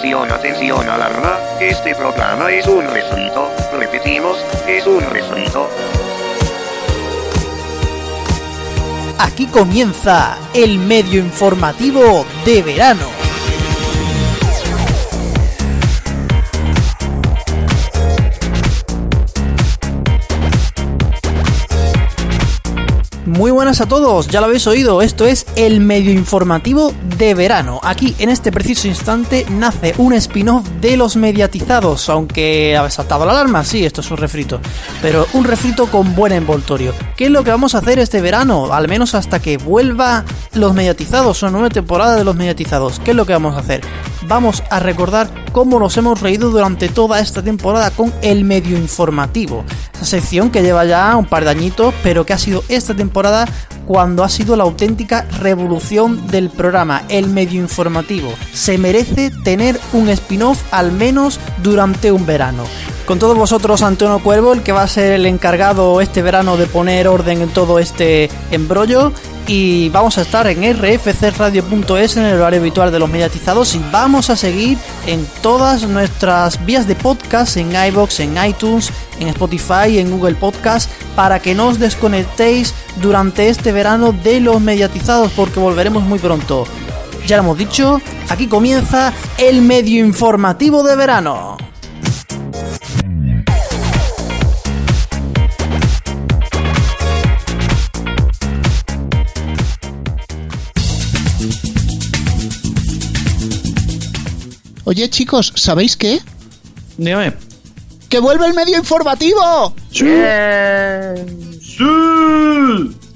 Atención, atención, alarma. Este programa es un refrito. Repetimos, es un refrito. Aquí comienza el medio informativo de verano. Muy buenas a todos, ya lo habéis oído, esto es el medio informativo de verano. Aquí en este preciso instante nace un spin-off de los mediatizados, aunque ha saltado la alarma, sí, esto es un refrito, pero un refrito con buen envoltorio. ¿Qué es lo que vamos a hacer este verano? Al menos hasta que vuelva los mediatizados, una nueva temporada de los mediatizados. ¿Qué es lo que vamos a hacer? Vamos a recordar cómo nos hemos reído durante toda esta temporada con el medio informativo. Esa sección que lleva ya un par de añitos, pero que ha sido esta temporada cuando ha sido la auténtica revolución del programa, el medio informativo. Se merece tener un spin-off al menos durante un verano. Con todos vosotros, Antonio Cuervo, el que va a ser el encargado este verano de poner orden en todo este embrollo. Y vamos a estar en rfcradio.es en el horario habitual de los mediatizados y vamos a seguir en todas nuestras vías de podcast, en iBox, en iTunes, en Spotify, en Google Podcast, para que no os desconectéis durante este verano de los mediatizados porque volveremos muy pronto. Ya lo hemos dicho, aquí comienza el medio informativo de verano. Oye chicos, ¿sabéis qué? Dígame. ¡Que vuelve el medio informativo!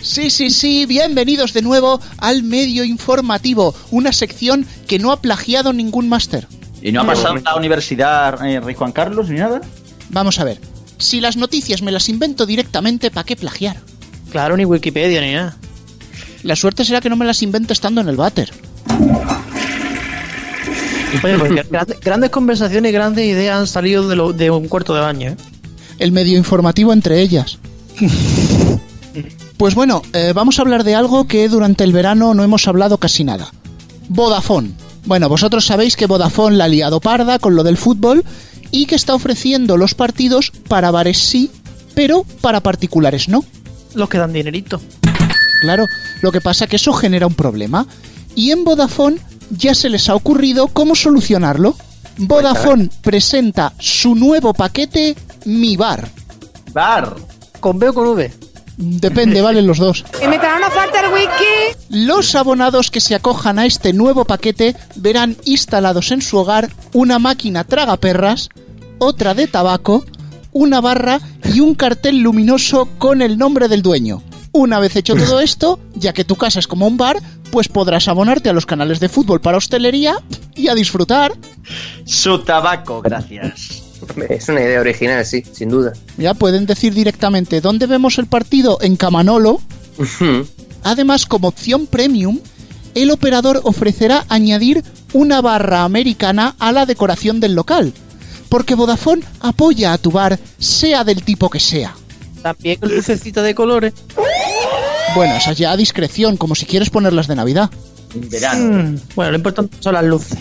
Sí, sí, sí, bienvenidos de nuevo al medio informativo, una sección que no ha plagiado ningún máster. ¿Y no ha pasado la universidad eh, Rey Juan Carlos ni nada? Vamos a ver, si las noticias me las invento directamente, ¿para qué plagiar? Claro, ni Wikipedia ni nada. La suerte será que no me las invento estando en el váter. Oye, pues, grandes, grandes conversaciones y grandes ideas han salido de, lo- de un cuarto de baño. ¿eh? El medio informativo entre ellas. Pues bueno, eh, vamos a hablar de algo que durante el verano no hemos hablado casi nada. Vodafone. Bueno, vosotros sabéis que Vodafone la ha liado parda con lo del fútbol y que está ofreciendo los partidos para bares sí, pero para particulares no. Los que dan dinerito. Claro, lo que pasa que eso genera un problema. Y en Vodafone ya se les ha ocurrido cómo solucionarlo. Vodafone presenta su nuevo paquete Mi Bar. Bar. ¿Con B o con V? Depende, valen los dos. Y me traen una falta el wiki. Los abonados que se acojan a este nuevo paquete verán instalados en su hogar una máquina tragaperras, otra de tabaco, una barra y un cartel luminoso con el nombre del dueño. Una vez hecho todo esto, ya que tu casa es como un bar, pues podrás abonarte a los canales de fútbol para hostelería y a disfrutar. Su tabaco, gracias. Es una idea original, sí, sin duda. Ya pueden decir directamente dónde vemos el partido en Camanolo. Además, como opción premium, el operador ofrecerá añadir una barra americana a la decoración del local. Porque Vodafone apoya a tu bar, sea del tipo que sea. También con lucecita de colores. Bueno, esa ya a discreción, como si quieres ponerlas de Navidad. En verano. Mm, bueno, lo importante son las luces.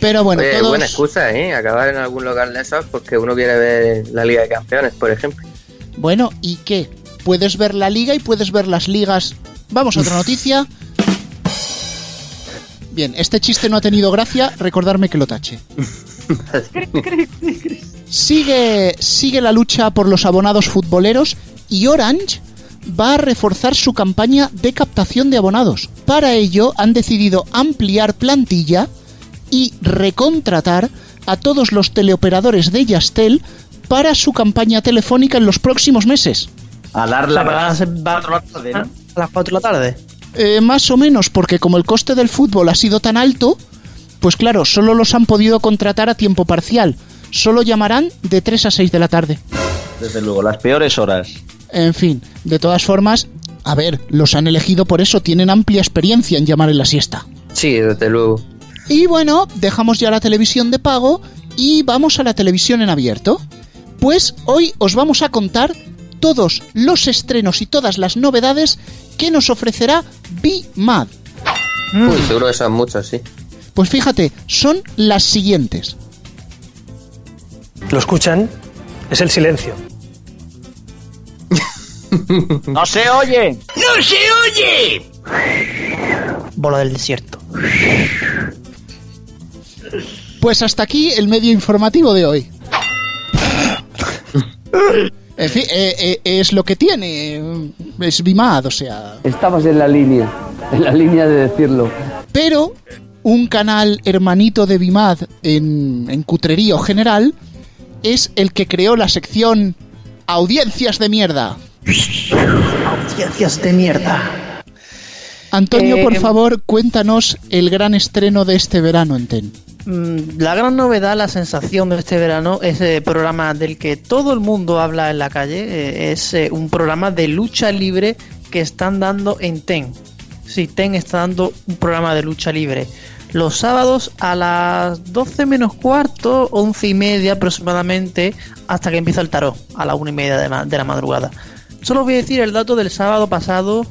Pero bueno, Oye, todos- buena excusa, ¿eh? Acabar en algún local de esos porque uno quiere ver la Liga de Campeones, por ejemplo. Bueno, ¿y qué? Puedes ver la liga y puedes ver las ligas. Vamos a otra noticia. Bien, este chiste no ha tenido gracia, recordarme que lo tache. Sigue, sigue la lucha por los abonados futboleros y Orange va a reforzar su campaña de captación de abonados. Para ello han decidido ampliar plantilla y recontratar a todos los teleoperadores de Yastel para su campaña telefónica en los próximos meses. A dar La la van a ser- va- Cuatro de la tarde, ¿no? a las 4 de la tarde. Eh, más o menos, porque como el coste del fútbol ha sido tan alto, pues claro, solo los han podido contratar a tiempo parcial. Solo llamarán de 3 a 6 de la tarde. Desde luego, las peores horas. En fin, de todas formas, a ver, los han elegido por eso, tienen amplia experiencia en llamar en la siesta. Sí, desde luego. Y bueno, dejamos ya la televisión de pago y vamos a la televisión en abierto. Pues hoy os vamos a contar todos los estrenos y todas las novedades que nos ofrecerá Be Mad. Uy, seguro que son muchos, sí. Pues fíjate, son las siguientes. ¿Lo escuchan? Es el silencio. ¡No se oye! Bola del desierto. Pues hasta aquí el medio informativo de hoy. En fin, eh, eh, es lo que tiene. Es Bimad, o sea. Estabas en la línea, en la línea de decirlo. Pero un canal hermanito de Bimad en, en cutrerío general es el que creó la sección Audiencias de mierda. Ciencias de mierda. Antonio, Eh, por favor, cuéntanos el gran estreno de este verano en TEN. Mm, La gran novedad, la sensación de este verano, ese programa del que todo el mundo habla en la calle, eh, es eh, un programa de lucha libre que están dando en TEN. Sí, TEN está dando un programa de lucha libre. Los sábados a las 12 menos cuarto, 11 y media aproximadamente, hasta que empieza el tarot, a la 1 y media de, ma- de la madrugada. Solo voy a decir el dato del sábado pasado,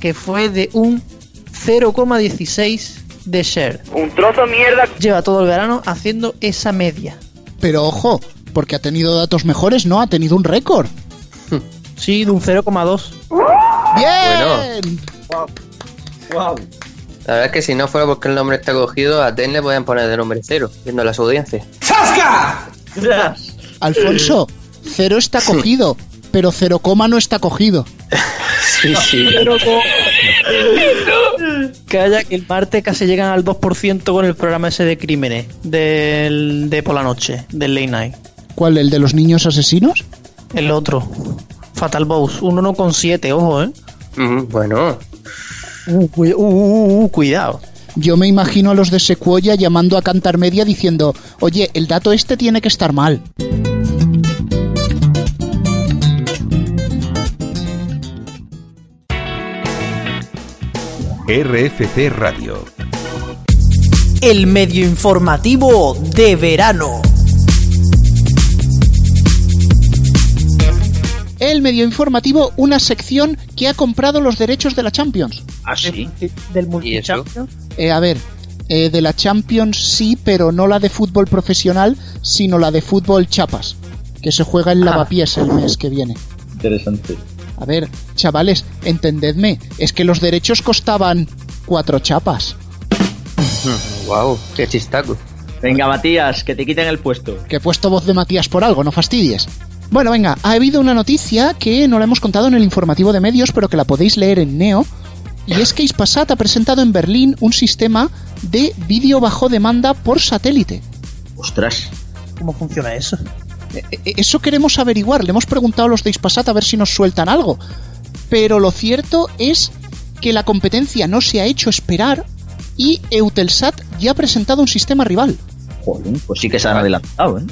que fue de un 0,16 de share. Un trozo de mierda. Lleva todo el verano haciendo esa media. Pero ojo, porque ha tenido datos mejores, no, ha tenido un récord. Sí, de un 0,2. ¡Bien! La verdad es que si no fuera porque el nombre está cogido, a Ten le podían poner de nombre cero, viendo las audiencias. Alfonso, cero está cogido, pero cero coma no está cogido. Sí, sí. Calla que el martes casi llegan al 2% con el programa ese de crímenes del, de por la noche, del late night. ¿Cuál? ¿El de los niños asesinos? El otro, Fatal Boss, un 1,7, ojo, eh. Mm, bueno, Uh, cu- uh, uh, uh, cuidado. Yo me imagino a los de Secuoya llamando a Cantar Media diciendo, oye, el dato este tiene que estar mal. RFC Radio. El medio informativo de verano. El medio informativo, una sección que ha comprado los derechos de la Champions. ¿Ah, sí? Del ¿Y eso? multichampion. Eh, a ver, eh, de la Champions sí, pero no la de fútbol profesional, sino la de fútbol chapas, que se juega en Lavapiés el mes que viene. Interesante. A ver, chavales, entendedme, es que los derechos costaban cuatro chapas. wow, qué chistaco. Venga, Matías, que te quiten el puesto. Que he puesto voz de Matías por algo, no fastidies. Bueno, venga, ha habido una noticia que no la hemos contado en el informativo de medios, pero que la podéis leer en Neo. Y es que Ispasat ha presentado en Berlín un sistema de vídeo bajo demanda por satélite. Ostras. ¿Cómo funciona eso? E- e- Eso queremos averiguar. Le hemos preguntado a los de Ispasat a ver si nos sueltan algo. Pero lo cierto es que la competencia no se ha hecho esperar y Eutelsat ya ha presentado un sistema rival. Joder, pues sí que se han adelantado, ¿eh?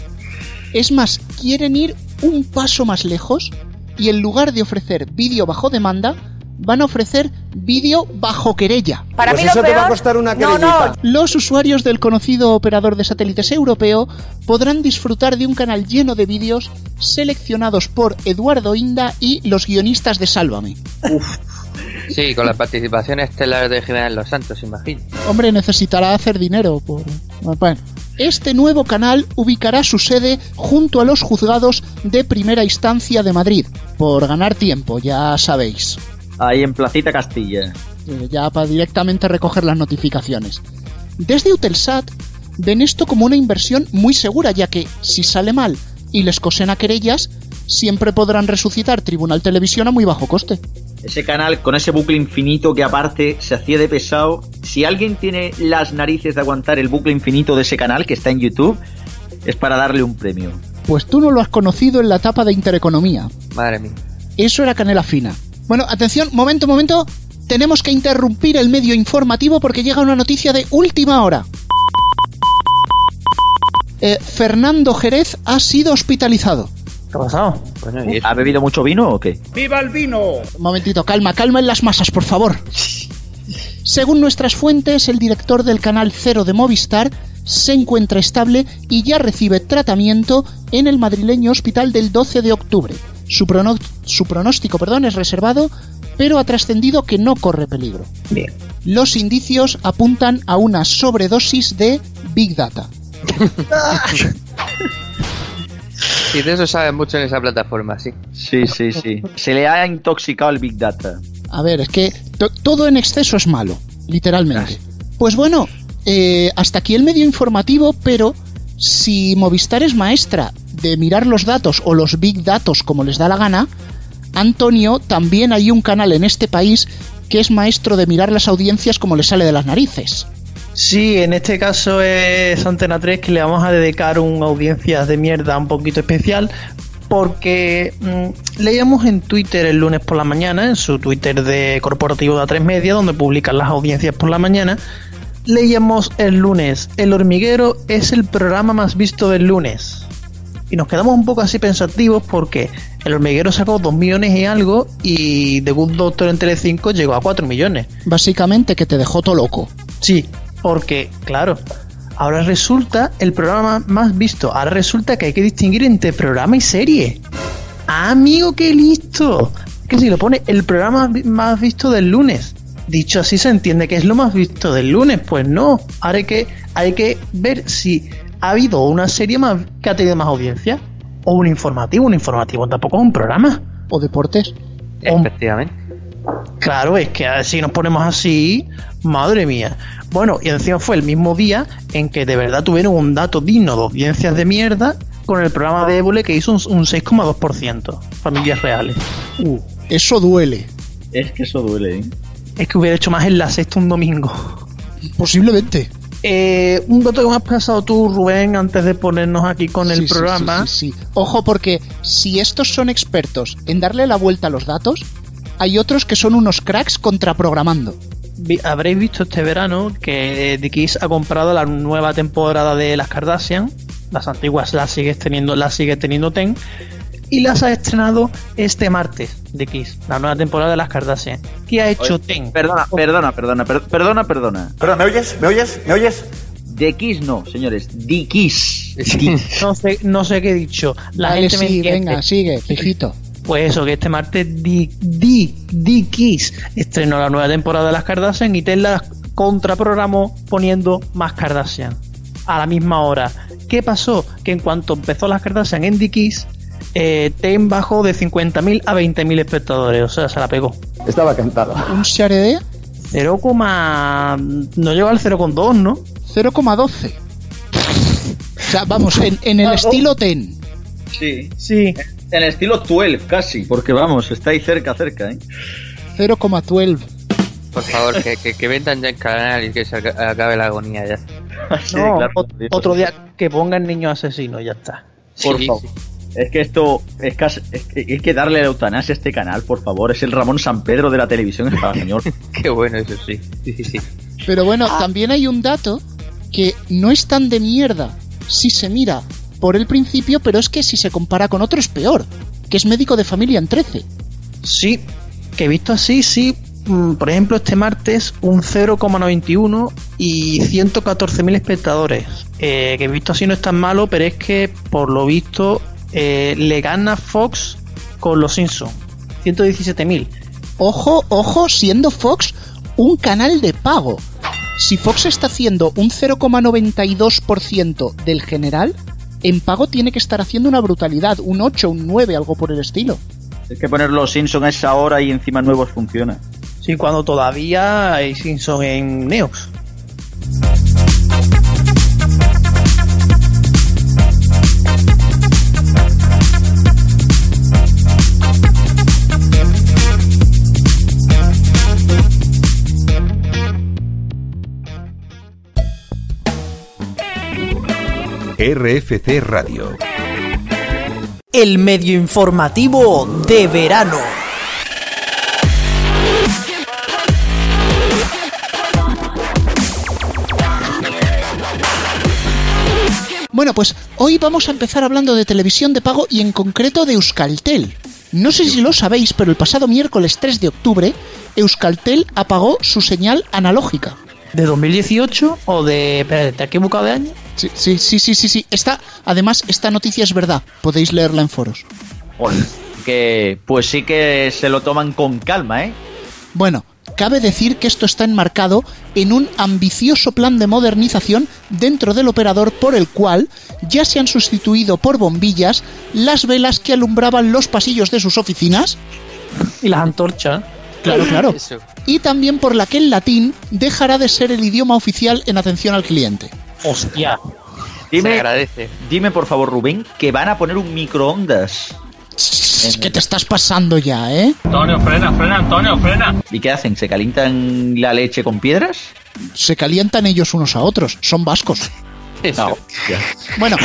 Es más, quieren ir un paso más lejos y en lugar de ofrecer vídeo bajo demanda, van a ofrecer vídeo bajo querella. Para Pues mí eso lo te va a peor- costar una No. Los usuarios del conocido operador de satélites europeo podrán disfrutar de un canal lleno de vídeos seleccionados por Eduardo Inda y los guionistas de Sálvame. Sí, con la participación estelar de Jiménez Los Santos, imagino. Hombre, necesitará hacer dinero por... Bueno. Este nuevo canal ubicará su sede junto a los juzgados de primera instancia de Madrid, por ganar tiempo, ya sabéis. Ahí en Placita Castilla. Eh, ya para directamente recoger las notificaciones. Desde Eutelsat ven esto como una inversión muy segura, ya que si sale mal y les cosen a querellas, siempre podrán resucitar Tribunal Televisión a muy bajo coste. Ese canal con ese bucle infinito que aparte se hacía de pesado. Si alguien tiene las narices de aguantar el bucle infinito de ese canal que está en YouTube, es para darle un premio. Pues tú no lo has conocido en la etapa de Intereconomía. Madre mía. Eso era canela fina. Bueno, atención, momento, momento. Tenemos que interrumpir el medio informativo porque llega una noticia de última hora. Eh, Fernando Jerez ha sido hospitalizado. ¿Qué ha pasado? Bueno, y ¿Ha bebido mucho vino o qué? Un momentito, calma, calma en las masas, por favor. Según nuestras fuentes, el director del canal Cero de Movistar se encuentra estable y ya recibe tratamiento en el madrileño hospital del 12 de octubre. Su, prono- su pronóstico perdón, es reservado, pero ha trascendido que no corre peligro. Bien. Los indicios apuntan a una sobredosis de Big Data. Y de eso saben mucho en esa plataforma, sí. Sí, sí, sí. Se le ha intoxicado el Big Data. A ver, es que to- todo en exceso es malo, literalmente. Pues bueno, eh, hasta aquí el medio informativo, pero si Movistar es maestra de mirar los datos o los big datos como les da la gana, Antonio, también hay un canal en este país que es maestro de mirar las audiencias como le sale de las narices. Sí, en este caso es Antena 3 que le vamos a dedicar una audiencia de mierda un poquito especial porque mm, leíamos en Twitter el lunes por la mañana, en su Twitter de corporativo de A3 Media, donde publican las audiencias por la mañana, leíamos el lunes, El hormiguero es el programa más visto del lunes. Y nos quedamos un poco así pensativos porque el hormiguero sacó 2 millones y algo y The Good Doctor en Telecinco llegó a 4 millones. Básicamente que te dejó todo loco. Sí, porque, claro, ahora resulta el programa más visto. Ahora resulta que hay que distinguir entre programa y serie. Ah, amigo, qué listo. Que si lo pone el programa más visto del lunes. Dicho así se entiende que es lo más visto del lunes. Pues no. Ahora hay que, hay que ver si ha habido una serie más que ha tenido más audiencia. O un informativo. Un informativo tampoco es un programa. O deportes. Efectivamente. Claro, es que si nos ponemos así, madre mía. Bueno, y encima fue el mismo día en que de verdad tuvieron un dato digno de audiencias de mierda con el programa de Évole que hizo un, un 6,2%. Familias reales. Uh, eso duele. Es que eso duele, ¿eh? Es que hubiera hecho más en la sexta un domingo. Posiblemente. Eh, un dato que me has pasado tú, Rubén, antes de ponernos aquí con el Sí, sí, programa. sí, sí, sí. Ojo, porque si estos son expertos en darle la vuelta a los datos, hay otros que son unos cracks contraprogramando. Habréis visto este verano que The Kiss ha comprado la nueva temporada de las Kardashian. Las antiguas las sigue teniendo, las sigue teniendo Ten. Y las ha estrenado este martes Kiss, la nueva temporada de las Kardashian. ¿Qué ha hecho Ten? Perdona, perdona, perdona, per- perdona, perdona. Perdón, ¿me oyes? ¿Me oyes? ¿Me oyes? De Kiss no, señores. Kiss. No sé, no sé qué he dicho. La gente me sí, venga, sigue, fijito. Pues eso, que este martes estrenó la nueva temporada de las Kardashian y Ten la contraprogramó poniendo más Kardashian a la misma hora. ¿Qué pasó? Que en cuanto empezó las Kardashian en Kiss, eh, Ten bajó de 50.000 a 20.000 espectadores, o sea, se la pegó. Estaba cantado. Un share de 0, no llegó al 0,2, ¿no? 0,12. O sea, vamos, en, en el estilo ten. Sí. Sí. En el estilo 12, casi. Porque vamos, está ahí cerca, cerca, ¿eh? 0,12. Por favor, que, que, que vendan ya el canal y que se aca- acabe la agonía ya. Sí, No, claro. ot- otro día que pongan niños asesinos, ya está. Por Sí, favor. sí. Es que esto es, casi- es, que, es que darle la eutanasia a este canal, por favor. Es el Ramón San Pedro de la televisión español. Qué bueno, eso sí. Sí, sí, sí. Pero bueno, también hay un dato que no es tan de mierda si se mira por el principio, pero es que si se compara con otro es peor, que es médico de familia en 13. Sí, que visto así, sí. Mm, Por ejemplo, este martes un 0,91 y 114.000 espectadores. Eh, que visto así no es tan malo, pero es que por lo visto eh, le gana Fox con los Simpsons. 117.000. Ojo, ojo, siendo Fox un canal de pago. Si Fox está haciendo un 0,92% del general, en pago tiene que estar haciendo una brutalidad, un 8, un 9, algo por el estilo. es que poner los Simpsons a esa hora y encima nuevos funciona. Sí, cuando todavía hay Simpsons en Neox. RFC Radio. El medio informativo de verano. Bueno, pues hoy vamos a empezar hablando de televisión de pago y en concreto de Euskaltel. No sé si lo sabéis, pero el pasado miércoles 3 de octubre, Euskaltel apagó su señal analógica. ¿De 2018 o de... Espérate, ¿te has equivocado de año? Sí, sí, sí, sí, sí, sí. Esta, además, esta noticia es verdad. Podéis leerla en foros. Que pues sí que se lo toman con calma, ¿eh? Bueno, Cabe decir que esto está enmarcado en un ambicioso plan de modernización dentro del operador por el cual ya se han sustituido por bombillas las velas que alumbraban los pasillos de sus oficinas. Y las antorchas. Claro, claro. Y también por la que el latín dejará de ser el idioma oficial en atención al cliente. Hostia. Dime, agradece. dime por favor, Rubén, que van a poner un microondas. ¿Qué te estás pasando ya, eh? Antonio, frena, frena, Antonio, frena. ¿Y qué hacen? ¿Se calientan la leche con piedras? Se calientan ellos unos a otros, son vascos. No. ya. Bueno,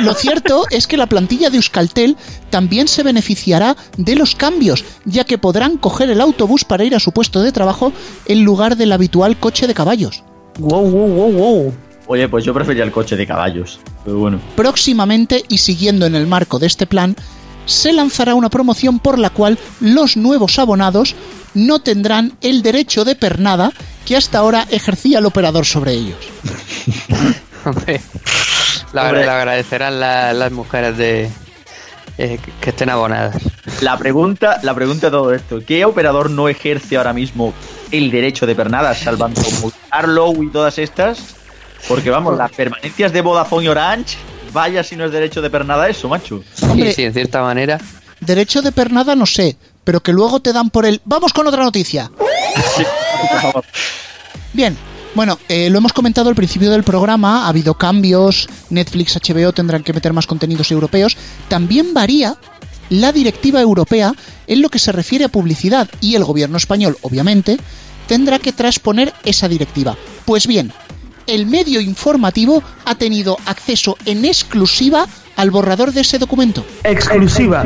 lo cierto es que la plantilla de Euskaltel también se beneficiará de los cambios, ya que podrán coger el autobús para ir a su puesto de trabajo en lugar del habitual coche de caballos. Wow, wow, wow, wow. Oye, pues yo prefería el coche de caballos. Pero bueno. Próximamente, y siguiendo en el marco de este plan, se lanzará una promoción por la cual los nuevos abonados no tendrán el derecho de pernada que hasta ahora ejercía el operador sobre ellos. Hombre, la, Hombre. la agradecerán la- las mujeres de eh, que- estén abonadas. La pregunta, la pregunta de todo esto, ¿qué operador no ejerce ahora mismo el derecho de pernadas, salvando Arlow y todas estas? Porque vamos, las permanencias de Vodafone y Orange, vaya si no es derecho de pernada eso, macho. Hombre. Sí, sí, en cierta manera. Derecho de pernada no sé, pero que luego te dan por el... Vamos con otra noticia. Por favor. Bien, bueno, eh, lo hemos comentado al principio del programa, ha habido cambios, Netflix, HBO tendrán que meter más contenidos europeos, también varía la directiva europea en lo que se refiere a publicidad y el gobierno español, obviamente, tendrá que transponer esa directiva. Pues bien, el medio informativo ha tenido acceso en exclusiva al borrador de ese documento. Exclusiva.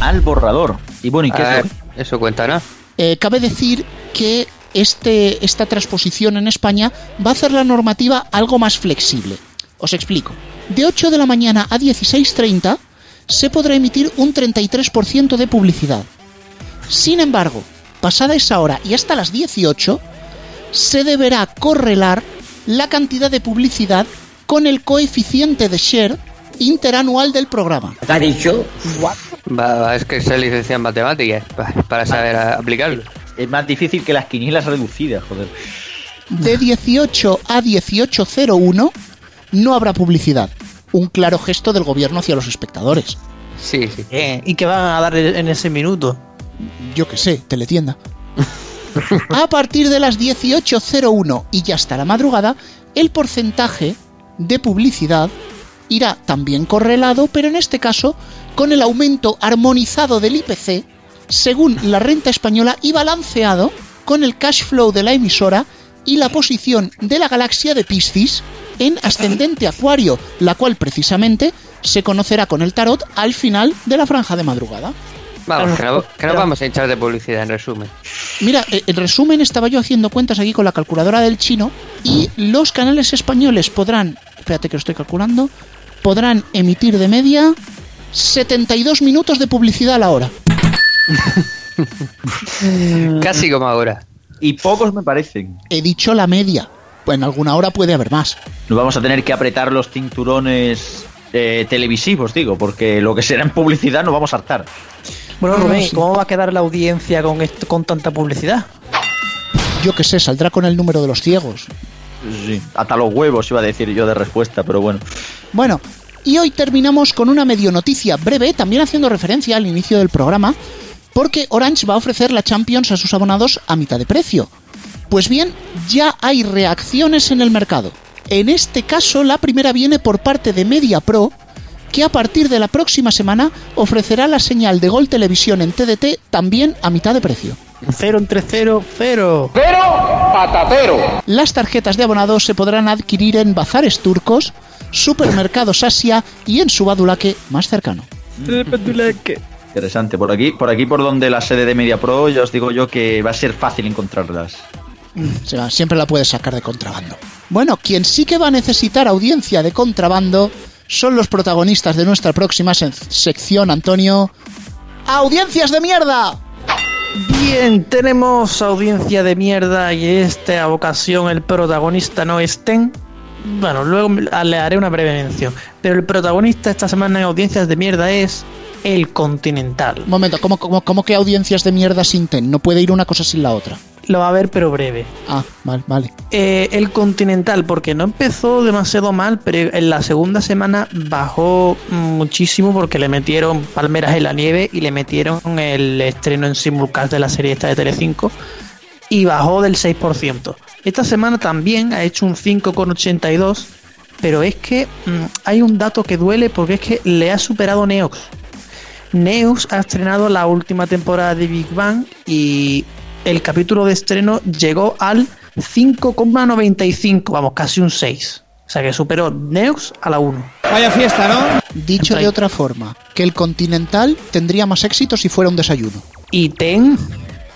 Al borrador. Y bueno, ¿y qué A es eso cuenta, ¿no? Eh, cabe decir que este, esta transposición en España va a hacer la normativa algo más flexible. Os explico. De 8 de la mañana a 16.30 se podrá emitir un 33% de publicidad. Sin embargo, pasada esa hora y hasta las 18, se deberá correlar la cantidad de publicidad con el coeficiente de share interanual del programa. Va, va, es que se licencia en matemáticas pa- para saber aplicarlo. Es más difícil que las quinielas reducidas, joder. De 18 a 18.01 no habrá publicidad. Un claro gesto del gobierno hacia los espectadores. Sí, sí. Eh, ¿Y qué van a dar en ese minuto? Yo que sé, teletienda. A partir de las 18.01 y ya hasta la madrugada, el porcentaje de publicidad irá también correlado, pero en este caso con el aumento armonizado del IPC, según la renta española y balanceado con el cash flow de la emisora y la posición de la galaxia de Piscis en ascendente acuario, la cual precisamente se conocerá con el tarot al final de la franja de madrugada. Vamos, que, no, que no vamos a hinchar de publicidad, en resumen. Mira, eh, en resumen estaba yo haciendo cuentas aquí con la calculadora del chino y los canales españoles podrán, espérate que lo estoy calculando, podrán emitir de media 72 minutos de publicidad a la hora. Casi como ahora. Y pocos me parecen. He dicho la media. Pues en alguna hora puede haber más. Nos vamos a tener que apretar los cinturones eh, televisivos, digo, porque lo que será en publicidad nos vamos a hartar. Bueno, Rubén. ¿cómo va a quedar la audiencia con esto, con tanta publicidad? Yo que sé, saldrá con el número de los ciegos. Sí, hasta los huevos iba a decir yo de respuesta, pero bueno. Bueno, y hoy terminamos con una medio noticia breve, también haciendo referencia al inicio del programa, porque Orange va a ofrecer la Champions a sus abonados a mitad de precio. Pues bien, ya hay reacciones en el mercado. En este caso, la primera viene por parte de Media Pro, que a partir de la próxima semana ofrecerá la señal de Gol Televisión en TDT también a mitad de precio. Cero entre cero, cero. Las tarjetas de abonados se podrán adquirir en bazares turcos, supermercados Asia y en su badulaque más cercano. Interesante. Por aquí, por aquí por donde la sede de Media Pro, ya os digo yo que va a ser fácil encontrarlas. O sea, siempre la puedes sacar de contrabando. Bueno, quien sí que va a necesitar audiencia de contrabando son los protagonistas de nuestra próxima se- sección, Antonio. ¡Audiencias de mierda! Bien, tenemos audiencia de mierda y esta ocasión el protagonista no es Ten. Bueno, luego me- le haré una breve mención. Pero el protagonista esta semana en audiencias de mierda es El Continental. Un momento, ¿cómo, cómo, cómo que audiencias de mierda sin ten? No puede ir una cosa sin la otra. Lo va a ver, pero breve. Ah, vale, vale. Eh, el Continental, porque no empezó demasiado mal, pero en la segunda semana bajó muchísimo porque le metieron Palmeras en la Nieve y le metieron el estreno en simulcast de la serie esta de Telecinco y bajó del 6%. Esta semana también ha hecho un 5,82, pero es que mm, hay un dato que duele porque es que le ha superado Neox. Neox ha estrenado la última temporada de Big Bang y el capítulo de estreno llegó al 5,95, vamos, casi un 6. O sea que superó Neox a la 1. Vaya fiesta, ¿no? Dicho de otra forma, que el Continental tendría más éxito si fuera un desayuno. Y Ten,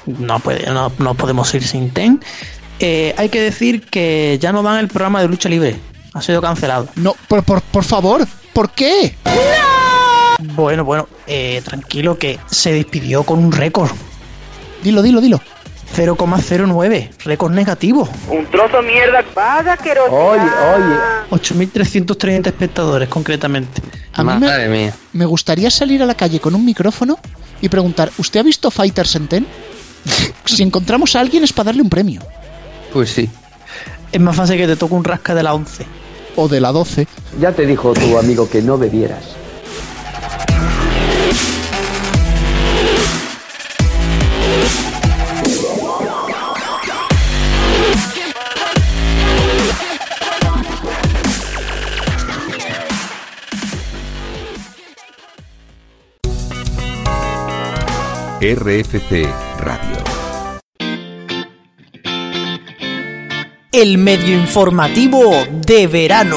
no, puede, no, no podemos ir sin Ten. Eh, hay que decir que ya no dan el programa de lucha libre. Ha sido cancelado. No, por, por, por favor, ¿por qué? Bueno, bueno, eh, tranquilo que se despidió con un récord. Dilo, dilo, dilo. 0,09, récord negativo. Un trozo de mierda. Vaya que Oye, oye. 8.330 espectadores, concretamente. A mí Madre me, mía. me gustaría salir a la calle con un micrófono y preguntar, ¿usted ha visto Fighters en Ten? si encontramos a alguien es para darle un premio. Pues sí. Es más fácil que te toque un rasca de la 11. O de la 12. Ya te dijo tu amigo que no bebieras. RFC Radio. El medio informativo de verano.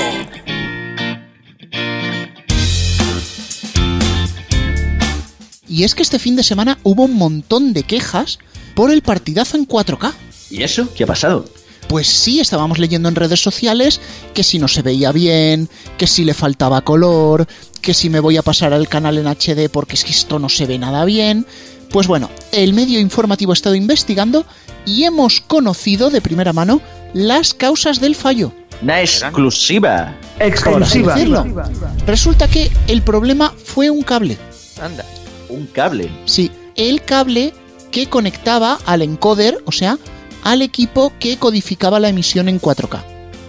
Y es que este fin de semana hubo un montón de quejas por el partidazo en 4K. ¿Y eso? ¿Qué ha pasado? Pues sí, estábamos leyendo en redes sociales que si no se veía bien, que si le faltaba color, que si me voy a pasar al canal en HD porque es que esto no se ve nada bien. Pues bueno, el medio informativo ha estado investigando y hemos conocido de primera mano las causas del fallo. Una exclusiva. Decirlo. Resulta que el problema fue un cable. Anda. Un cable. Sí, el cable que conectaba al encoder, o sea, al equipo que codificaba la emisión en 4K.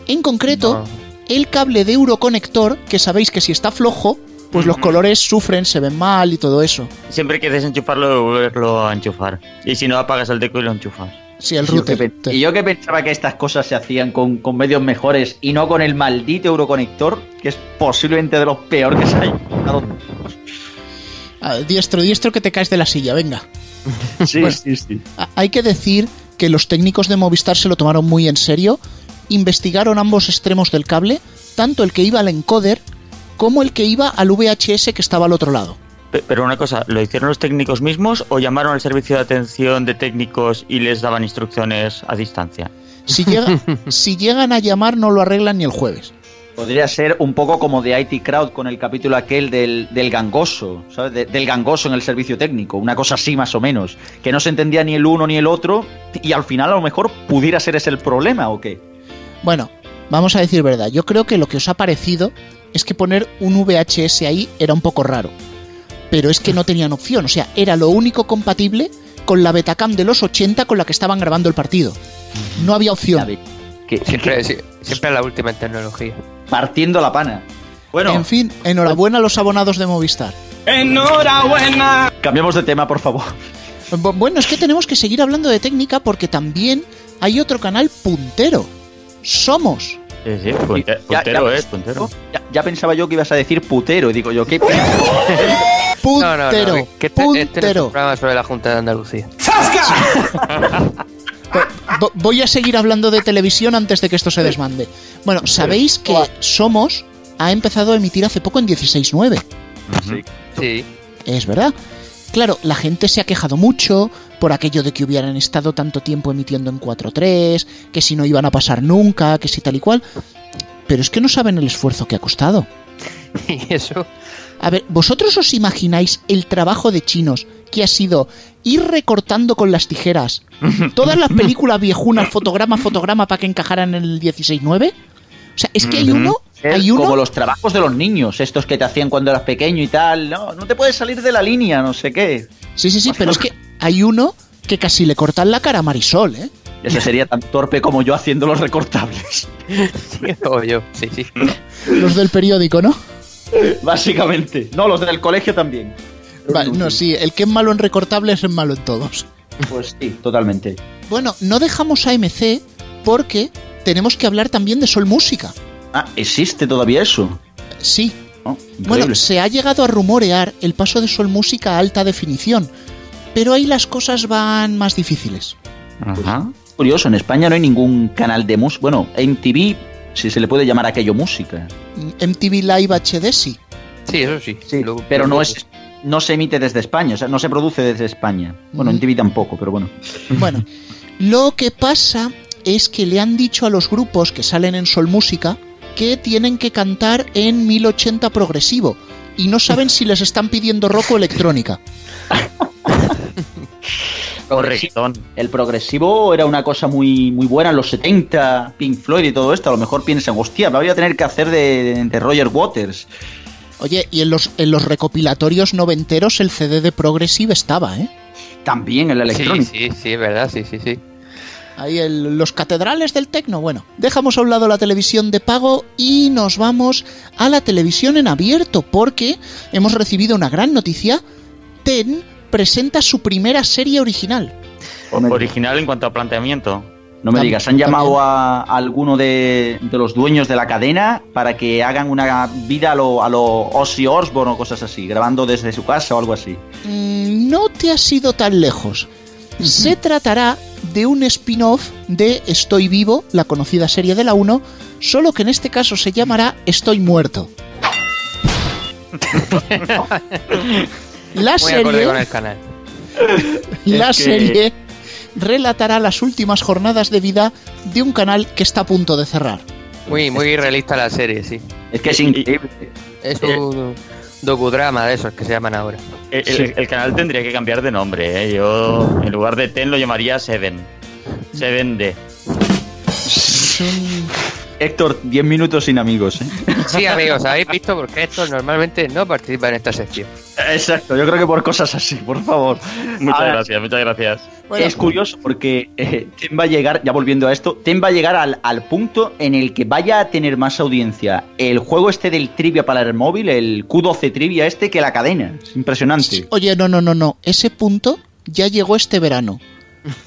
En concreto, el cable de Euroconector, que sabéis que si está flojo, pues los colores sufren, se ven mal y todo eso. Siempre que desenchufarlo, volverlo a enchufar. Y si no, apagas el deco y lo enchufas. Sí, el Y yo, que router. y yo que pensaba que estas cosas se hacían con, con medios mejores y no con el maldito Euroconector, que es posiblemente de los peores que se hay. Ah, diestro, diestro que te caes de la silla, venga. Sí, Bueno. sí, sí. Hay que decir que los técnicos de Movistar se lo tomaron muy en serio, investigaron ambos extremos del cable, tanto el que iba al encoder como el que iba al VHS que estaba al otro lado. Pe- Pero una cosa, ¿lo hicieron los técnicos mismos o llamaron al servicio de atención de técnicos y les daban instrucciones a distancia? Si, llega- si llegan a llamar no lo arreglan ni el jueves. Podría ser un poco como de IT Crowd con el capítulo aquel del, del gangoso, ¿sabes? De- del gangoso en el servicio técnico, una cosa así más o menos, que no se entendía ni el uno ni el otro y al final a lo mejor pudiera ser ese el problema o qué. Bueno, vamos a decir verdad, yo creo que lo que os ha parecido es que poner un VHS ahí era un poco raro. Pero es que no tenían opción, o sea, era lo único compatible con la Betacam de los 80 con la que estaban grabando el partido. No había opción. Que, Siempre, siempre la última en tecnología. partiendo la pana. Bueno, En fin, enhorabuena a los abonados de Movistar. Enhorabuena. cambiamos de tema, por favor. Bu- Bueno, es que tenemos que seguir hablando de técnica porque también hay otro canal puntero. Somos. Sí, sí, Ya- puntero ya- es, puntero. Ya, ya pensaba yo que ibas a decir putero, y digo yo, ¿qué? No, no, Puntero. no, que este, este no es un puntero. programa sobre la Junta de Andalucía. Vo- Voy a seguir hablando de televisión antes de que esto se desmande. Bueno, sabéis que Somos ha empezado a emitir hace poco en 16.9. Sí. Es verdad. Claro, la gente se ha quejado mucho por aquello de que hubieran estado tanto tiempo emitiendo en 4.3, que si no iban a pasar nunca, que si tal y cual. Pero es que no saben el esfuerzo que ha costado. Y eso. A ver, ¿vosotros os imagináis el trabajo de chinos que ha sido ir recortando con las tijeras todas las películas viejunas, fotograma a fotograma, para que encajaran en el 16.9? O sea, es que hay uno Es Hay uno- como los trabajos de los niños, estos que te hacían cuando eras pequeño y tal. No, no te puedes salir de la línea, no sé qué. Sí, sí, sí, pero es que hay uno que casi le cortan la cara a Marisol, ¿eh? Ese sería tan torpe como yo haciendo los recortables. Sí, o yo, sí, sí. Los del periódico, ¿no? Básicamente. No, los del colegio también. Vale, no, sí, el que es malo en recortables es malo en todos. Pues sí, totalmente. Bueno, no dejamos a MC porque tenemos que hablar también de Sol Música. Ah, ¿existe todavía eso? Sí. Oh, Bueno, se ha llegado a rumorear el paso de Sol Música a alta definición, pero ahí las cosas van más difíciles. Ajá. Curioso, en España no hay ningún canal de música. Bueno, MTV, si se le puede llamar aquello música. MTV Live HD sí. Sí, eso sí. Sí, Lo- pero lo- no es no se emite desde España, o sea, no se produce desde España. Bueno, en TV tampoco, pero bueno. Bueno, lo que pasa es que le han dicho a los grupos que salen en Sol Música que tienen que cantar en 1080 progresivo y no saben si les están pidiendo rock o electrónica. Correcto. El progresivo era una cosa muy, muy buena en los 70, Pink Floyd y todo esto. A lo mejor piensan, hostia, me voy a tener que hacer de, de Roger Waters. Oye, y en los, en los recopilatorios noventeros el CD de Progressive estaba, ¿eh? También en la Sí, sí, sí, es verdad, sí, sí, sí. Ahí el- los catedrales del tecno. Bueno, dejamos a un lado la televisión de pago y nos vamos a la televisión en abierto porque hemos recibido una gran noticia. Ten presenta su primera serie original. Original en cuanto a planteamiento. No me digas, han llamado a, a alguno de, de los dueños de la cadena para que hagan una vida a lo, a lo Ozzy Osbourne o cosas así, grabando desde su casa o algo así. Mm, no te has ido tan lejos. Se tratará de un spin-off de Estoy vivo, la conocida serie de la 1, solo que en este caso se llamará Estoy muerto. La Muy serie, con el canal. la Es que- serie relatará las últimas jornadas de vida de un canal que está a punto de cerrar. Muy, muy realista la serie, sí. Es que es increíble. Es un docudrama de esos que se llaman ahora. El, el- el canal tendría que cambiar de nombre, ¿eh? Yo, en lugar de Ten, lo llamaría Seven. Seven D. Héctor, 10 minutos sin amigos. ¿eh? Sí, amigos, habéis visto porque estos normalmente no participan en esta sección. Exacto, yo creo que por cosas así, por favor. Muchas Ahora, gracias, muchas gracias. es curioso porque eh, Ten va a llegar, ya volviendo a esto, Ten va a llegar al, al punto en el que vaya a tener más audiencia el juego este del trivia para el móvil, el Q12 trivia este, que la cadena. Es impresionante. Oye, no, no, no, no. Ese punto ya llegó este verano.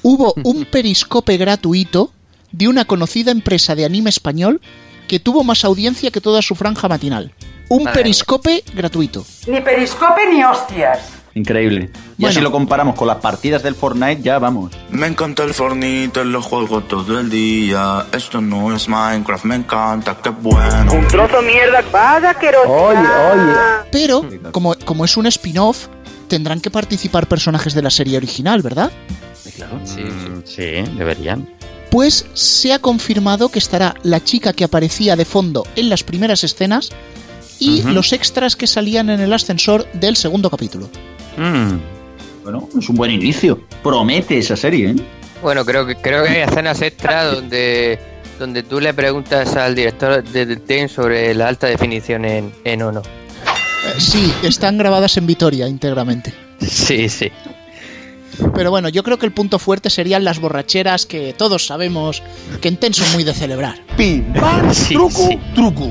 Hubo un periscope gratuito de una conocida empresa de anime español que tuvo más audiencia que toda su franja matinal. Un Madre periscope gratuito. Ni periscope ni hostias. Increíble. Y Bueno. así lo comparamos con las partidas del Fortnite, ya vamos. Me encanta el Fornite, lo juego todo el día. Esto no es Minecraft, me encanta, qué bueno. Un trozo de mierda. Vaya asquerosidad. Oye, oye. Pero, como, como es un spin-off, tendrán que participar personajes de la serie original, ¿verdad? Sí, Mm, sí, deberían. Pues se ha confirmado que estará la chica que aparecía de fondo en las primeras escenas y los extras que salían en el ascensor del segundo capítulo. Mm. Bueno, es un buen inicio. Promete esa serie, ¿eh? Bueno, creo que creo que hay escenas extra donde donde tú le preguntas al director de The Ten sobre la alta definición en, en Ono. Eh, Sí, están grabadas en Vitoria íntegramente. Sí, sí. Pero bueno, yo creo que el punto fuerte serían las borracheras que todos sabemos que en Ten son muy de celebrar. Pim, pam, Sí, truco, sí. truco.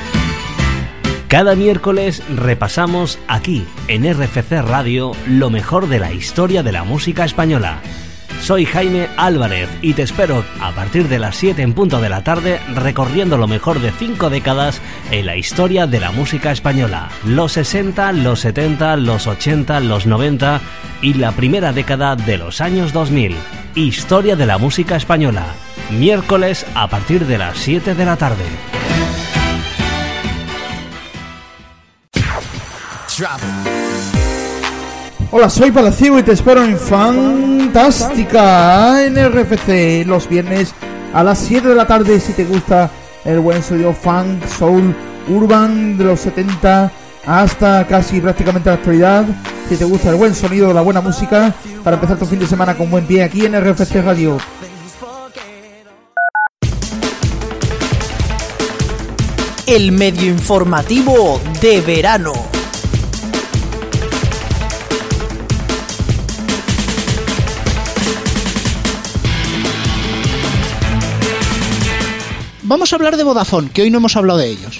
Cada miércoles repasamos aquí, en RFC Radio, lo mejor de la historia de la música española. Soy Jaime Álvarez y te espero a partir de las 7 en punto de la tarde recorriendo lo mejor de 5 décadas en la historia de la música española. Los 60, los 70, los 80, los 90 y la primera década de los años 2000. Historia de la música española. Miércoles a partir de las 7 de la tarde. Hola, soy Palacio y te espero en Fantástica en RFC los viernes a las 7 de la tarde si te gusta el buen sonido funk, soul, urban de los 70 hasta casi prácticamente la actualidad. Si te gusta el buen sonido, la buena música, para empezar tu fin de semana con buen pie aquí en RFC Radio. El medio informativo de verano. Vamos a hablar de Vodafone, que hoy no hemos hablado de ellos.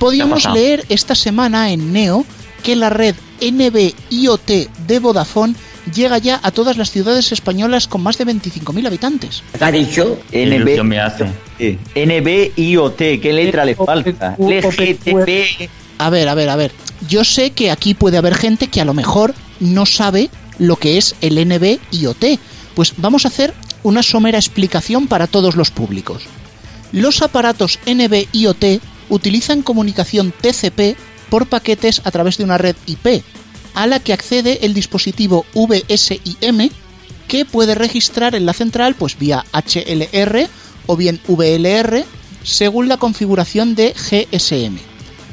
Podíamos leer esta semana en Neo que la red NB-IoT de Vodafone llega ya a todas las ciudades españolas con más de 25.000 habitantes. ¿Ha dicho? ilusión me hace. Sí. NB-IoT, ¿qué letra le falta? LGTB. A ver, a ver, a ver. Yo sé que aquí puede haber gente que a lo mejor no sabe lo que es el NB-IoT. Pues vamos a hacer una somera explicación para todos los públicos. Los aparatos NB-IoT utilizan comunicación TCP por paquetes a través de una red IP, a la que accede el dispositivo VSIM, que puede registrar en la central pues vía HLR o bien VLR, según la configuración de GSM.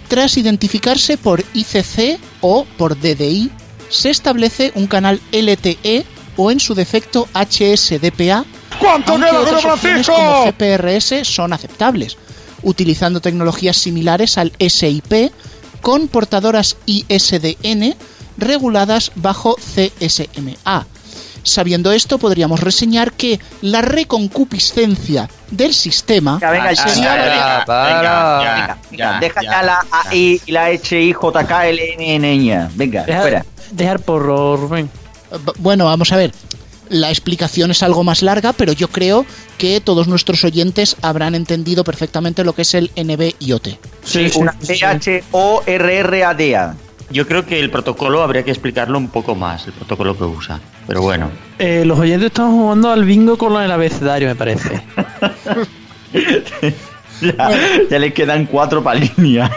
Tras identificarse por ICC o por DDI, se establece un canal LTE o en su defecto HSDPA, ¿Cuánto aunque queda, otras Francisco? como GPRS son aceptables, utilizando tecnologías similares al SIP con portadoras ISDN reguladas bajo CSMA. Sabiendo esto, podríamos reseñar que la reconcupiscencia del sistema Venga, venga, sería ya, la de- venga, venga, venga, Deja ya la AI y la HIJKLN. Venga, fuera. Dejar porro, Rubén. Bueno, vamos a ver. La explicación es algo más larga, pero yo creo que todos nuestros oyentes habrán entendido perfectamente lo que es el NB-IoT. Sí, una THORRRADA. Yo creo que el protocolo habría que explicarlo un poco más, el protocolo que usa. Pero bueno. Eh, los oyentes están jugando al bingo con el abecedario, me parece. Ya, ya le quedan cuatro para línea.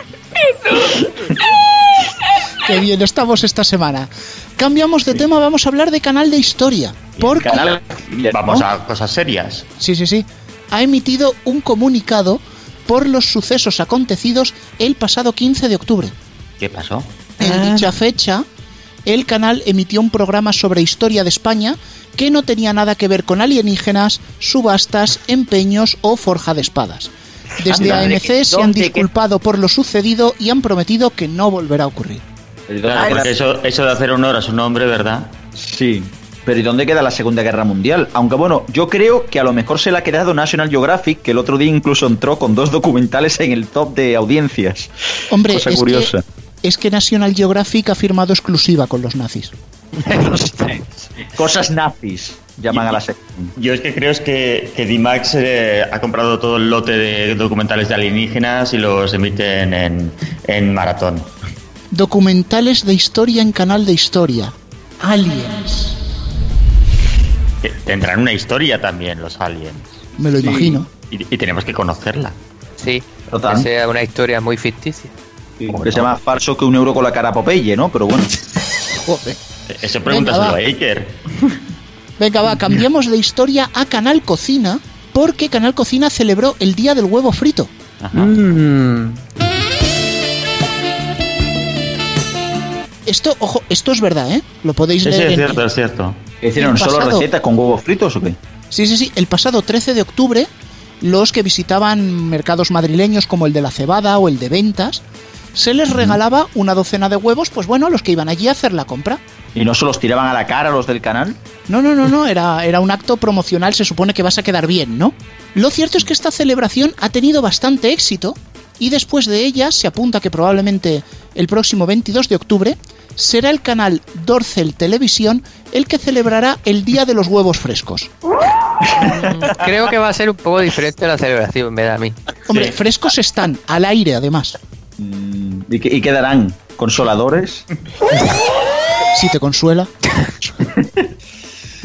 Qué bien estamos esta semana. Cambiamos de tema, vamos a hablar de canal de historia. Porque Canal- Vamos ¿no? a cosas serias. Sí, sí, sí. Ha emitido un comunicado por los sucesos acontecidos el pasado 15 de octubre. ¿Qué pasó? En dicha fecha, el canal emitió un programa sobre historia de España que no tenía nada que ver con alienígenas, subastas, empeños o forja de espadas. Desde AMC se han ¿dónde disculpado por lo sucedido y han prometido que no volverá a ocurrir. Claro, porque eso, eso de hacer honor a su nombre, ¿verdad? Sí. Pero ¿y dónde queda la Segunda Guerra Mundial? Aunque bueno, yo creo que a lo mejor se le ha quedado National Geographic, que el otro día incluso entró con dos documentales en el top de audiencias. Hombre, Cosa es que, curiosa. es que National Geographic ha firmado exclusiva con los nazis. Cosas nazis, llaman a la sección. Yo es que creo es que, que D-Max eh, ha comprado todo el lote de documentales de alienígenas y los emiten en, en maratón. Documentales de historia en canal de historia. Aliens. Que Tendrán una historia también los aliens. Me lo Sí. imagino. Y, y tenemos que conocerla. Sí, Total. que sea una historia muy ficticia. Que sea más falso que un euro con la cara a Popeye, ¿no? Pero bueno. Joder. Eso pregúntaselo Venga, va. a Iker. Venga, va, cambiamos de historia a Canal Cocina, porque Canal Cocina celebró el Día del Huevo Frito. Mm. Esto, ojo, esto es verdad, ¿eh? Lo podéis Sí, sí, es en- cierto, es cierto. ¿Hicieron El solo pasado- recetas con huevos fritos o qué? Sí, sí, sí. El pasado 13 de octubre, los que visitaban mercados madrileños como el de la cebada o el de ventas, se les regalaba una docena de huevos, pues bueno, a los que iban allí a hacer la compra. ¿Y no se los tiraban a la cara los del canal? No, no, no, no, era, era un acto promocional, se supone que vas a quedar bien, ¿no? Lo cierto es que esta celebración ha tenido bastante éxito Y después de ella se apunta que probablemente el próximo 22 de octubre será el canal Dorcel Televisión el que celebrará el Día de los Huevos Frescos. Creo que va a ser un poco diferente la celebración, me da a mí. Hombre, frescos están, al aire además. ¿Y, qué- y quedarán? ¿Consoladores? Si te consuela.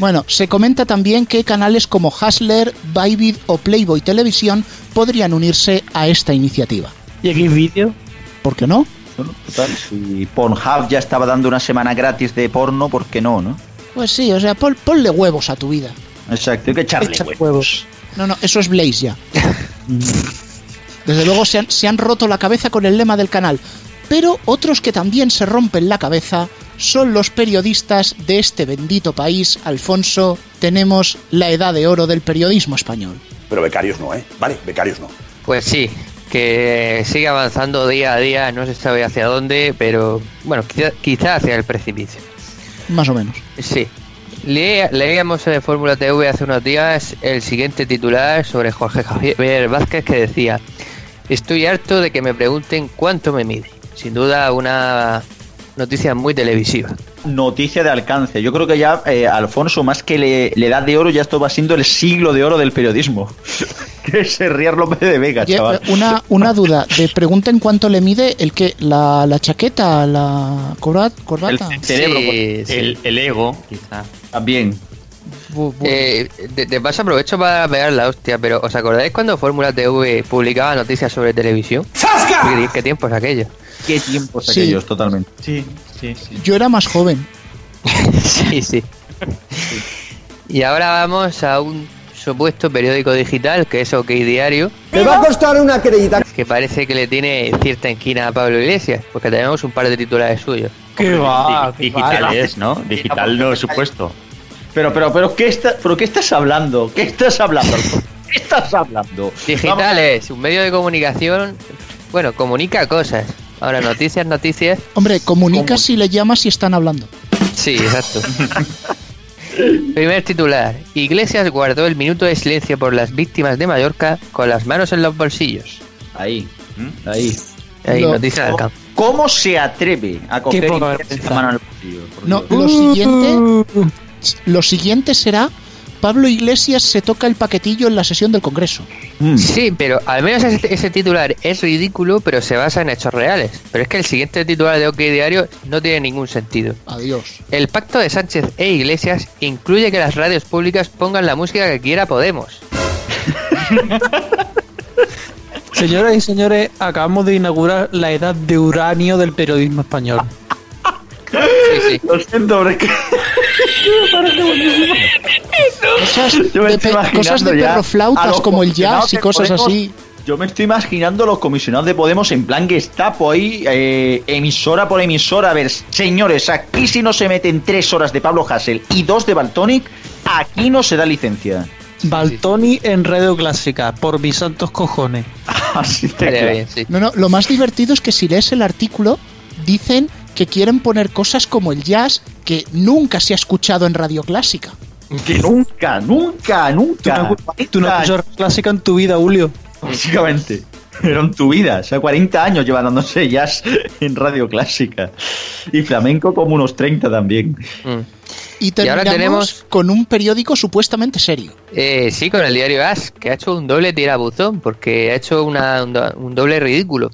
Bueno, se comenta también que canales como Hustler, Bybit o Playboy Televisión podrían unirse a esta iniciativa. ¿Y aquí vídeo? ¿Por qué no? Bueno, total, si Pornhub ya estaba dando una semana gratis de porno, ¿por qué no, no? Pues sí, o sea, pon- ponle huevos a tu vida. Exacto, hay que echarle Echa huevos. No, no, eso es Blaze ya. Desde luego se han, se han roto la cabeza con el lema del canal. Pero otros que también se rompen la cabeza son los periodistas de este bendito país. Alfonso, tenemos la edad de oro del periodismo español. Pero becarios no, ¿eh? Vale, becarios no. Pues sí, que sigue avanzando día a día, no se sabe hacia dónde, pero bueno, quizá, quizá hacia el precipicio. Más o menos. Sí. Le- leíamos en Fórmula TV hace unos días el siguiente titular sobre Jorge Javier Vázquez que decía, estoy harto de que me pregunten cuánto me mide. Sin duda una noticia muy televisiva. Noticia de alcance. Yo creo que ya, eh, Alfonso, más que le, le edad de oro, ya esto va siendo el siglo de oro del periodismo. que es Rier López de Vega, Oye, chaval. una, una duda, de pregunten cuánto le mide el que la, la chaqueta, la corba- corbata. cerebro, Sí, sí. El, el ego, quizá. También. Eh, de, de paso aprovecho para pegar la hostia, pero ¿os acordáis cuando Fórmula TV publicaba noticias sobre televisión? ¿Qué, qué tiempos aquellos? Qué tiempos Sí. aquellos, totalmente. Sí, sí, sí. Yo era más joven. sí, sí. Y ahora vamos a un supuesto periódico digital que es OK Diario, Me va a costar una crédita. que parece que le tiene cierta inquina a Pablo Iglesias, porque tenemos un par de titulares suyos. ¿Qué va? Di- digital es, ¿no? Digital no, supuesto. Pero, pero, pero, ¿qué, está, pero ¿qué estás hablando? ¿Qué estás hablando? ¿Qué estás hablando? Digital es un medio de comunicación, bueno, comunica cosas. Ahora, noticias, noticias. Hombre, comunica si le llamas si están hablando. Sí, exacto. Primer titular. Iglesias guardó el minuto de silencio por las víctimas de Mallorca con las manos en los bolsillos. Ahí, ahí. Ahí, Lo- noticia del campo. ¿Cómo se atreve a coger la mano en el bolsillo? No, Dios. lo siguiente, lo siguiente será Pablo Iglesias se toca el paquetillo en la sesión del Congreso. Mm. Sí, pero al menos ese, ese titular es ridículo, pero se basa en hechos reales. Pero es que el siguiente titular de OK Diario no tiene ningún sentido. Adiós. El pacto de Sánchez e Iglesias incluye que las radios públicas pongan la música que quiera Podemos. Señoras y señores, acabamos de inaugurar la edad de uranio del periodismo español. Sí, sí. Lo siento, pero es que Cosas yo me de, estoy imaginando cosas de perroflautas los como el jazz y cosas Podemos. así. Yo me estoy imaginando los comisionados de Podemos en plan Gestapo ahí, eh, emisora por emisora. A ver, señores, aquí si no se meten tres horas de Pablo Hassel y dos de Baltonic, aquí no se da licencia. Baltoni en Radio Clásica, por mis santos cojones. Así bien, sí. No, no, lo más divertido es que si lees el artículo, dicen que quieren poner cosas como el jazz que nunca se ha escuchado en Radio Clásica. Que nunca, nunca, nunca. tú no has escuchado Radio Clásica en tu vida, Julio. Básicamente. Pero en tu vida, o sea, 40 años lleva dándose jazz en radio clásica. Y flamenco como unos 30 también. Mm. Y Y ahora tenemos- con un periódico supuestamente serio. Eh, sí, con el diario As, que ha hecho un doble tirabuzón, porque ha hecho una- un doble ridículo.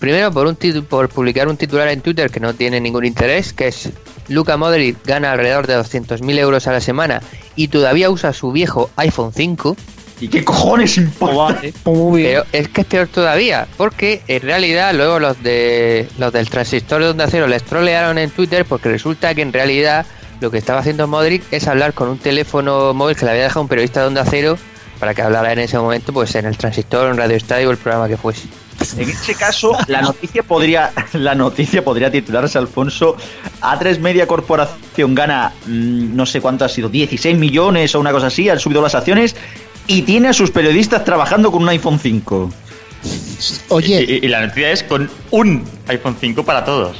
Primero, por, un por publicar un titular en Twitter que no tiene ningún interés, que es Luca Modric gana alrededor de 200.000 euros a la semana y todavía usa su viejo iPhone 5. ¿Y qué cojones importa? Bien. Pero es que es peor todavía, porque en realidad luego los de los del transistor de Onda Cero les trolearon en Twitter porque resulta que en realidad lo que estaba haciendo Modric es hablar con un teléfono móvil que le había dejado un periodista de Onda Cero para que hablara en ese momento pues en el transistor, en Radio Estadio o el programa que fuese. En ese caso, la noticia podría, la noticia podría titularse Alfonso. A3 Media Corporación gana mm, no sé cuánto ha sido, 16 millones o una cosa así, han subido las acciones y tiene a sus periodistas trabajando con un iPhone 5. Oye, Y, y la noticia es con un iPhone 5 para todos.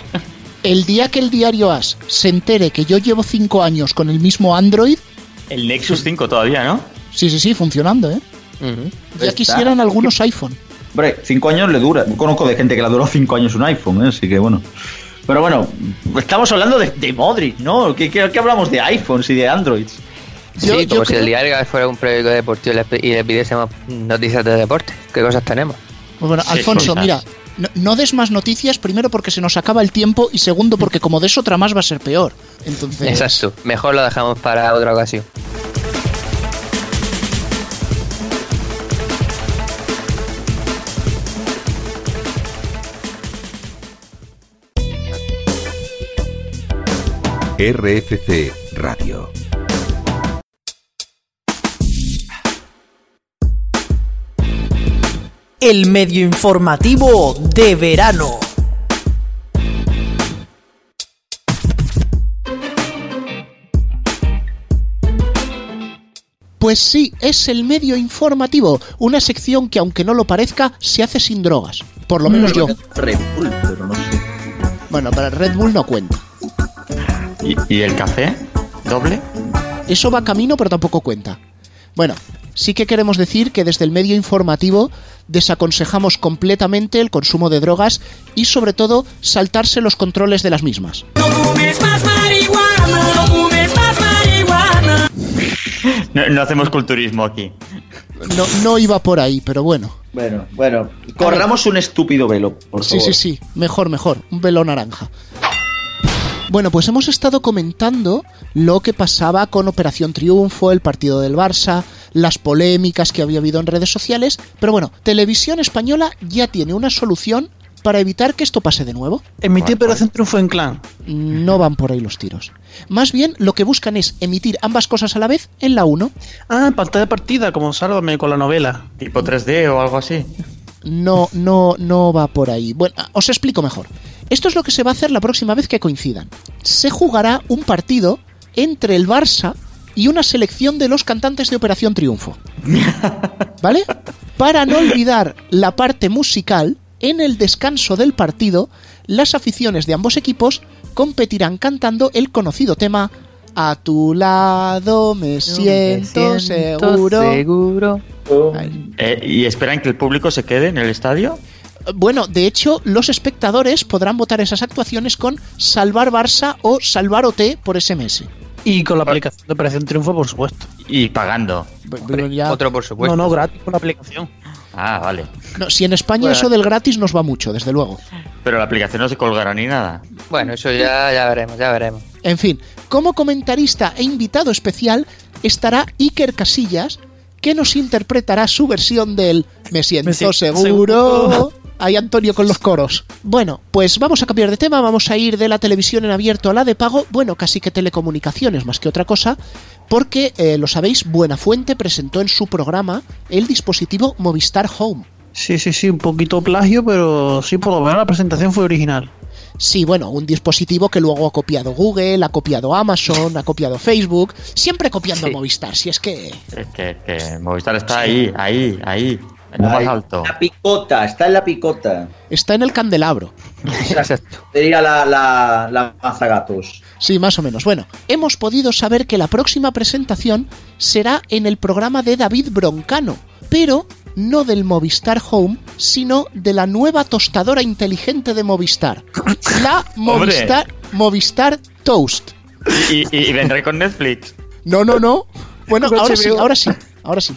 el día que el diario As se entere que yo llevo cinco años con el mismo Android, El Nexus 5 todavía, ¿no? sí, sí, sí, funcionando, ¿eh? Ya quisieran algunos iPhone. Hombre, cinco años le dura. Conozco de gente que le ha durado cinco años un iPhone, ¿eh? así que bueno. Pero bueno, estamos hablando de, de Modric, ¿no? ¿Qué, qué, qué hablamos de iPhones y de Androids? Sí, como si el diario fuera un periódico deportivo y le, pidiésemos noticias de deporte. ¿Qué cosas tenemos? Pues bueno, Alfonso, mira, no, no des más noticias, primero porque se nos acaba el tiempo y segundo porque como des otra más va a ser peor. Entonces, Exacto. Mejor lo dejamos para otra ocasión. RFC Radio. El medio informativo de verano. Pues sí, es el medio informativo, una sección que aunque no lo parezca, se hace sin drogas. Por lo menos yo. Red Bull, pero no sé. Bueno, para Red Bull no cuenta. ¿Y, y el café? ¿Doble? Eso va camino, pero tampoco cuenta. Bueno, sí que queremos decir que desde el medio informativo desaconsejamos completamente el consumo de drogas y sobre todo saltarse los controles de las mismas. No, no hacemos culturismo aquí. No, no iba por ahí, pero bueno. Bueno, bueno, corramos un estúpido velo, por Sí, favor. sí, sí, mejor, mejor, un velo naranja. Bueno, pues hemos estado comentando lo que pasaba con Operación Triunfo, el partido del Barça, las polémicas que había habido en redes sociales, pero bueno, Televisión Española ya tiene una solución para evitar que esto pase de nuevo. Emitir Operación Triunfo en clan. No van por ahí los tiros. Más bien lo que buscan es emitir ambas cosas a la vez en la 1. Ah, pantalla de partida, como Sálvame con la novela. Tipo 3D o algo así. No, no, no va por ahí. Bueno, os explico mejor. Esto es lo que se va a hacer la próxima vez que coincidan. Se jugará un partido entre el Barça y una selección de los cantantes de Operación Triunfo. ¿Vale? Para no olvidar la parte musical, en el descanso del partido, las aficiones de ambos equipos competirán cantando el conocido tema A tu lado me siento, seguro. seguro. Eh, ¿Y esperan que el público se quede en el estadio? Bueno, de hecho, los espectadores podrán votar esas actuaciones con Salvar Barça o Salvar OT por SMS. Y con la aplicación de Operación Triunfo, por supuesto. Y pagando. Pero ya- Otro, por supuesto. No, no, gratis con la aplicación. Ah, vale. No, si en España Bueno. eso del gratis nos va mucho, desde luego. Pero la aplicación no se colgará ni nada. Bueno, eso ya, ya veremos, ya veremos. En fin, como comentarista e invitado especial estará Iker Casillas, que nos interpretará su versión del Me siento siento seguro. seguro. Hay Antonio con los coros. Bueno, pues vamos a cambiar de tema, vamos a ir de la televisión en abierto a la de pago, bueno, casi que telecomunicaciones más que otra cosa, porque, eh, lo sabéis, Buenafuente presentó en su programa el dispositivo Movistar Home. Sí, sí, sí, un poquito plagio, pero sí, por lo menos la presentación fue original. Sí, bueno, un dispositivo que luego ha copiado Google, ha copiado Amazon, ha copiado Facebook, siempre copiando Sí. Movistar, si es que... Es que, que Movistar está ahí, ahí, ahí. En lo más Ahí, alto. La picota, está en la picota. Está en el candelabro. Exacto. Sería la, la, la mazagatos. Sí, más o menos. Bueno, hemos podido saber que la próxima presentación será en el programa de David Broncano, pero no del Movistar Home, sino de la nueva tostadora inteligente de Movistar. La Movistar, Movistar Toast. Y, y- y vendré con Netflix. No, no, no. Bueno, ahora sí, ahora sí, ahora sí.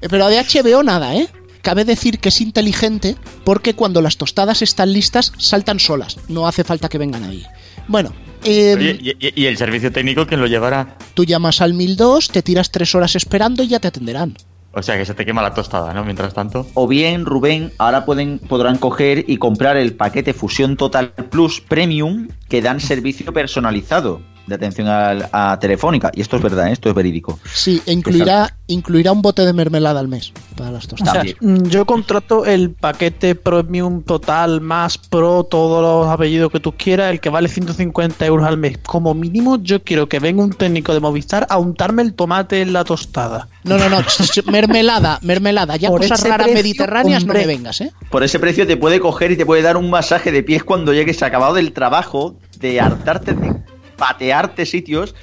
Eh, Pero de HBO nada, ¿eh? Cabe decir que es inteligente porque cuando las tostadas están listas saltan solas. No hace falta que vengan ahí. Bueno, eh, Oye, y, el servicio técnico quién lo llevará? tú llamas al 1002, te tiras tres horas esperando y ya te atenderán. O sea que se te quema la tostada, ¿no? Mientras tanto. O bien, Rubén, ahora pueden, podrán coger y comprar el paquete Fusión Total Plus Premium que dan servicio personalizado de atención a, Telefónica. Y esto es verdad, ¿eh? esto es verídico. Sí, e incluirá, incluirá un bote de mermelada al mes para las O tostadas. sea, mm, yo contrato el paquete Premium Total más Pro, todos los apellidos que tú quieras, el que vale 150 euros al mes. Como mínimo, yo quiero que venga un técnico de Movistar a untarme el tomate en la tostada. No, no, no, mermelada, mermelada. Ya Por cosas raras precio, mediterráneas hombre. no me vengas, ¿eh? Por ese precio te puede coger y te puede dar un masaje de pies cuando llegues acabado del trabajo, de hartarte, de patearte sitios,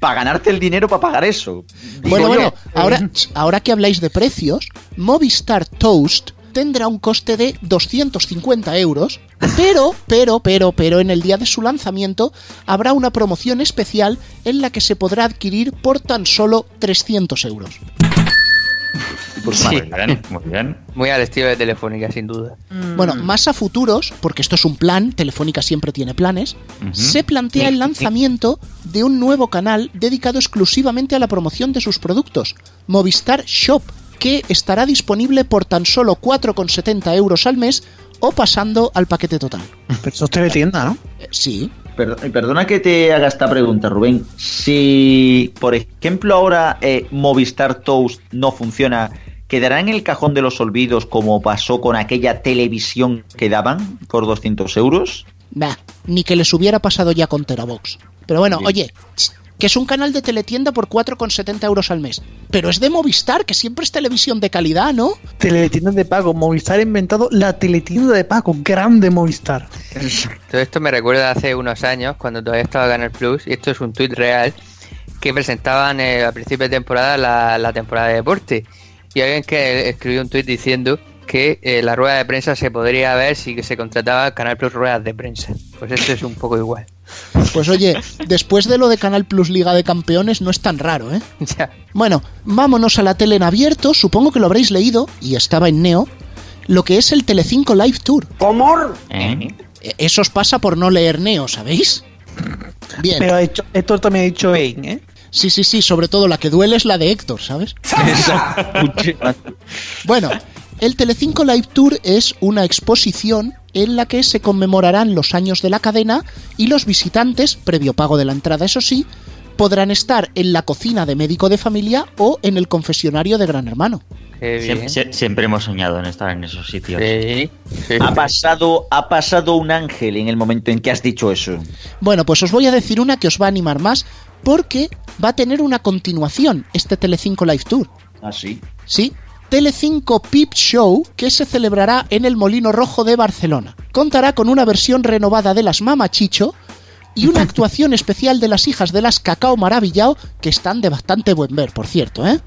para ganarte el dinero para pagar eso. Bueno, yo. bueno, ahora, ch- ahora que habláis de precios, Movistar Toast tendrá un coste de 250 euros, pero, pero, pero, pero en el día de su lanzamiento habrá una promoción especial en la que se podrá adquirir por tan solo 300 euros. Pues muy bien, muy bien. Muy al estilo de Telefónica, sin duda. Bueno, más a futuros, porque esto es un plan, Telefónica siempre tiene planes, se plantea el lanzamiento de un nuevo canal dedicado exclusivamente a la promoción de sus productos, Movistar Shop, que estará disponible por tan solo 4,70 euros al mes o pasando al paquete total. Pero eso es teletienda, ¿no? Eh, Sí. Perd- Perdona que te haga esta pregunta, Rubén. Si, por ejemplo, ahora eh, Movistar Toast no funciona, ¿quedará en el cajón de los olvidos como pasó con aquella televisión que daban por 200 euros? Nah, ni que les hubiera pasado ya con Terabox. Pero bueno, Bien. oye, que es un canal de teletienda por 4,70 euros al mes. Pero es de Movistar, que siempre es televisión de calidad, ¿no? Teletienda de pago. Movistar ha inventado la teletienda de pago. Grande Movistar. Todo esto me recuerda hace unos años, cuando todavía estaba Canal Plus, y esto es un tuit real, que presentaban eh, a principio de temporada la, la temporada de deporte. Y alguien que escribió un tuit diciendo que eh, la rueda de prensa se podría ver si se contrataba Canal Plus ruedas de prensa. Pues esto es un poco igual. Pues oye, después de lo de Canal Plus Liga de Campeones no es tan raro, ¿eh? Ya. Bueno, vámonos a la tele en abierto, supongo que lo habréis leído, y estaba en Neo, lo que es el Telecinco Live Tour. ¿Cómo? ¿Eh? Eso os pasa por no leer Neo, ¿sabéis? Bien. Pero Héctor también ha dicho Ein, ¿eh? Sí, sí, sí, sobre todo la que duele es la de Héctor, ¿sabes? Bueno, el Telecinco Live Tour es una exposición en la que se conmemorarán los años de la cadena y los visitantes, previo pago de la entrada, eso sí, podrán estar en la cocina de médico de familia o en el confesionario de Gran Hermano. Qué Siem- bien. sie- siempre hemos soñado en estar en esos sitios. Sí, sí. Ha pasado, ha pasado un ángel en el momento en que has dicho eso. Bueno, pues os voy a decir una que os va a animar más porque va a tener una continuación este Telecinco Live Tour. ¿Ah, sí? Sí, Telecinco Peep Show que se celebrará en el Molino Rojo de Barcelona. Contará con una versión renovada de las Mamachicho y una actuación especial de las hijas de las Cacao Maravillao que están de bastante buen ver, por cierto, ¿eh?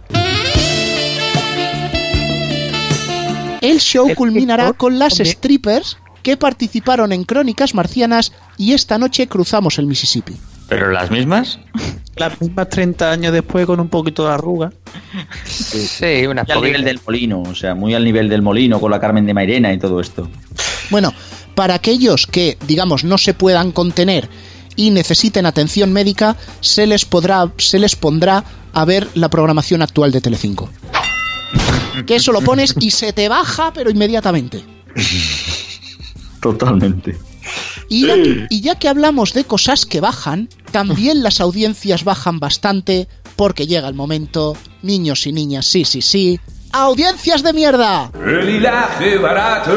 El show culminará con las strippers que participaron en Crónicas Marcianas y esta noche cruzamos el Mississippi. ¿Pero las mismas? Las mismas 30 años después con un poquito de arruga. Sí, unas Muy al nivel del molino, o sea, muy al nivel del molino con la Carmen de Mairena y todo esto. Bueno, para aquellos que, digamos, no se puedan contener y necesiten atención médica, se les podrá, se les pondrá a ver la programación actual de Telecinco. Que eso lo pones y se te baja, pero inmediatamente. Totalmente. Y ya, que, y ya que hablamos de cosas que bajan, también las audiencias bajan bastante, porque llega el momento, niños y niñas, sí, sí, sí, audiencias de mierda. El hilaje barato.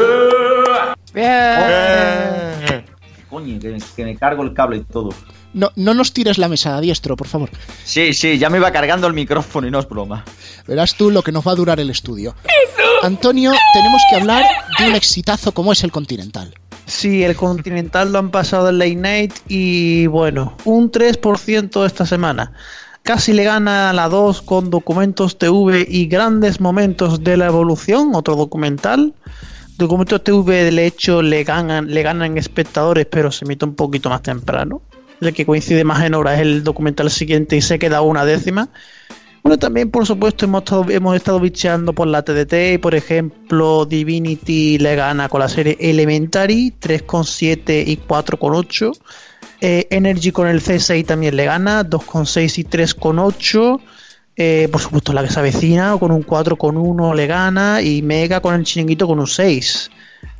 Coño, que, que me cargo el cable y todo. No, no nos tires la mesa a diestro, por favor. Sí, sí, ya me va cargando el micrófono y no es broma. Verás tú lo que nos va a durar el estudio. Antonio, tenemos que hablar de un exitazo como es el Continental. Sí, el Continental lo han pasado en Late Night y bueno, un 3% esta semana. Casi le gana a la 2 con documentos TV y grandes momentos de la evolución, otro documental. Documentos TV de hecho le ganan, le ganan espectadores, pero se emite un poquito más temprano. El que coincide más en hora es el documental siguiente y se queda una décima. Bueno, también por supuesto hemos estado, hemos estado bicheando por la TDT y por ejemplo Divinity le gana con la serie Elementary 3,7 y 4,8. Eh, Energy con el C6 también le gana 2,6 y 3,8. Eh, por supuesto la que se avecina con un 4,1 le gana y Mega con el chiringuito con un 6.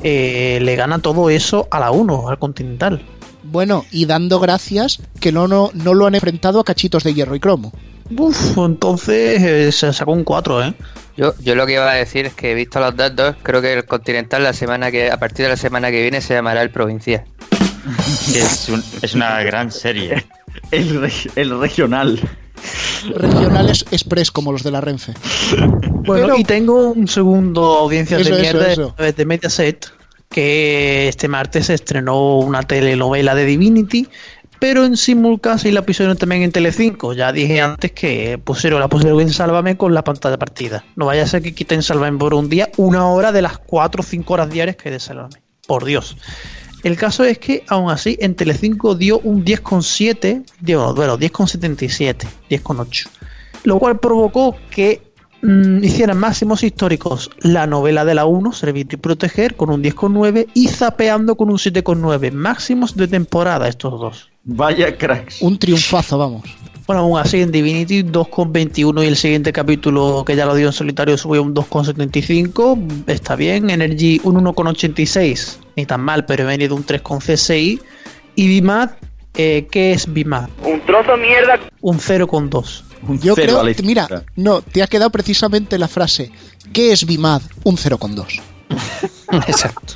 Eh, le gana todo eso a la 1, al Continental. Bueno, y dando gracias que no, no, no lo han enfrentado a cachitos de hierro y cromo. Uf, entonces eh, se sacó un 4, ¿eh? Yo, yo lo que iba a decir es que, visto los datos, creo que el Continental la semana que, a partir de la semana que viene se llamará el Provincial. Que es, un- es una gran serie. El, re- el regional. Regionales express como los de la Renfe. Bueno, Pero- y tengo un segundo audiencia Eso, de eso, mierda eso. de- de Mediaset, que este martes se estrenó una telenovela de Divinity, pero en simulcast y la pusieron también en Telecinco. Ya dije antes que pusieron la pusieron en Sálvame con la pantalla partida. No vaya a ser que quiten Sálvame por un día, una hora de las 4 o 5 horas diarias que hay de Sálvame. Por Dios. El caso es que, aún así, en Telecinco dio un 10,7, digo, bueno, 10,77, 10,8. Lo cual provocó que mm, hicieran máximos históricos la novela de la 1, Servir y Proteger, con un 10,9 y Zapeando con un 7,9. Máximos de temporada estos dos. Vaya cracks. Un triunfazo, vamos. Bueno, aún así en Divinity 2,21 y el siguiente capítulo que ya lo dio en solitario subió un 2,75. Está bien. Energy un 1,86. Ni tan mal, pero he venido un 3,6. Y Bimad, eh, ¿qué es Bimad? Un trozo de mierda. Un 0,2. Yo creo, mira, no, te ha quedado precisamente la frase, ¿qué es BIMAD? Un 0,2. Exacto.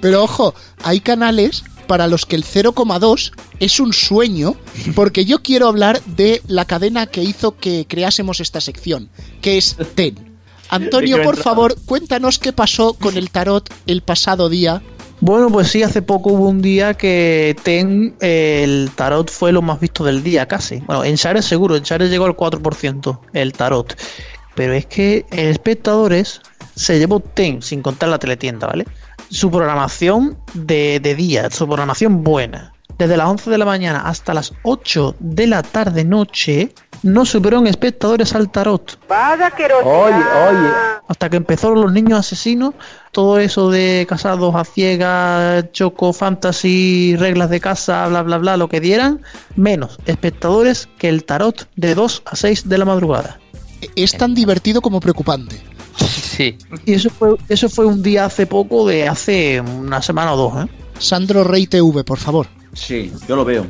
Pero ojo, hay canales para los que el 0,2 es un sueño, porque yo quiero hablar de la cadena que hizo que creásemos esta sección, que es TEN. Antonio, por favor, cuéntanos qué pasó con el tarot el pasado día. Bueno, pues sí, hace poco hubo un día que TEN, eh, el tarot fue lo más visto del día, casi. Bueno, en Share seguro, en Share llegó al 4% el tarot. Pero es que en espectadores se llevó TEN, sin contar la teletienda, ¿vale? Su programación de, de día, su programación buena. Desde las 11 de la mañana hasta las 8 de la tarde noche, no subieron espectadores al tarot. Vaya que Oye, oye. Hasta que empezaron los niños asesinos, todo eso de casados a ciegas, choco, fantasy, reglas de casa, bla, bla, bla, lo que dieran, menos espectadores que el tarot de 2 a 6 de la madrugada. Es tan divertido como preocupante. Sí. Y eso fue, eso fue un día hace poco, de hace una semana o dos, ¿eh? Sandro Rey TV, por favor. Sí, yo lo veo.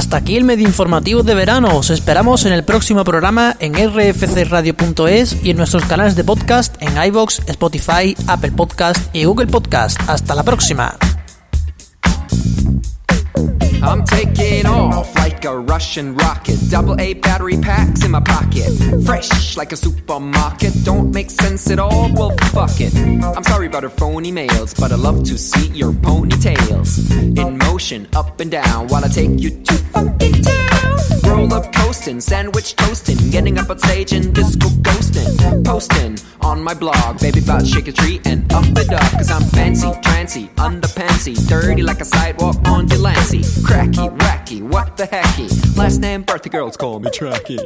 Hasta aquí el medio informativo de verano. Os esperamos en el próximo programa en rfcradio.es y en nuestros canales de podcast en iVoox, Spotify, Apple Podcast y Google Podcast. Hasta la próxima. I'm taking off like a Russian rocket. Double A battery packs in my pocket. Fresh like a supermarket. Don't make sense at all. Well, fuck it. I'm sorry about her phony mails, but I love to see your ponytails in motion, up and down, while I take you to fucking town. Roll up coasting, sandwich toasting, getting up on stage and disco ghosting. Posting on my blog, baby, about shake a tree and up it up. Cause I'm fancy, trancy, underpantsy, dirty like a sidewalk on Delancey. Cracky, wacky, what the hecky? Last name, birthday girls call me Tracky.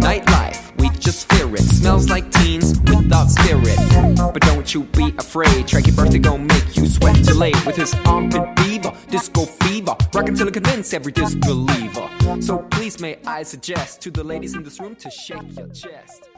Nightlife, we just fear it. Smells like teens without spirit. But don't you be afraid, Tracky birthday gon' make you sweat till late with his armpit fever, disco fever, rockin' till it convince every disbeliever. So please may I suggest to the ladies in this room to shake your chest.